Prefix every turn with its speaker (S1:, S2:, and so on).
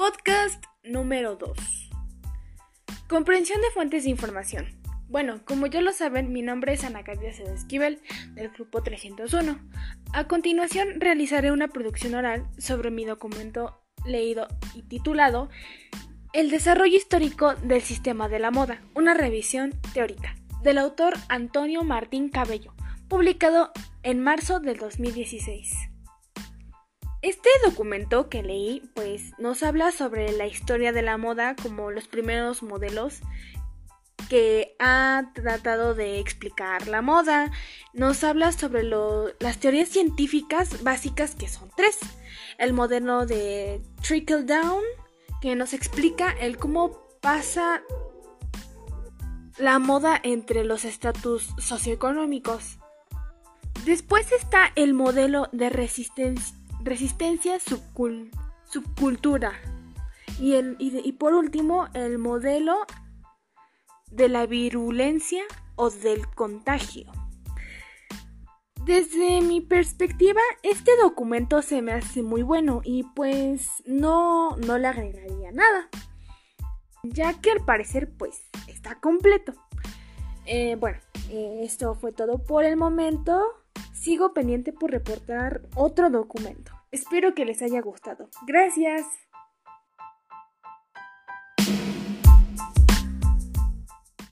S1: Podcast número 2. Comprensión de fuentes de información. Bueno, como ya lo saben, mi nombre es Ana Cadia Esquivel, del grupo 301. A continuación realizaré una producción oral sobre mi documento leído y titulado El desarrollo histórico del sistema de la moda, una revisión teórica, del autor Antonio Martín Cabello, publicado en marzo del 2016. Este documento que leí pues nos habla sobre la historia de la moda como los primeros modelos que ha tratado de explicar la moda. Nos habla sobre las teorías científicas básicas que son tres. El modelo de trickle down que nos explica el cómo pasa la moda entre los estatus socioeconómicos. Después está el modelo de resistencia resistencia subcultura. Y, el, y, por último, el modelo de la virulencia o del contagio. Desde mi perspectiva, este documento se me hace muy bueno y pues no, no le agregaría nada, ya que al parecer pues está completo. Eh, bueno, eh, esto fue todo por el momento. Sigo pendiente por reportar otro documento. Espero que les haya gustado. Gracias.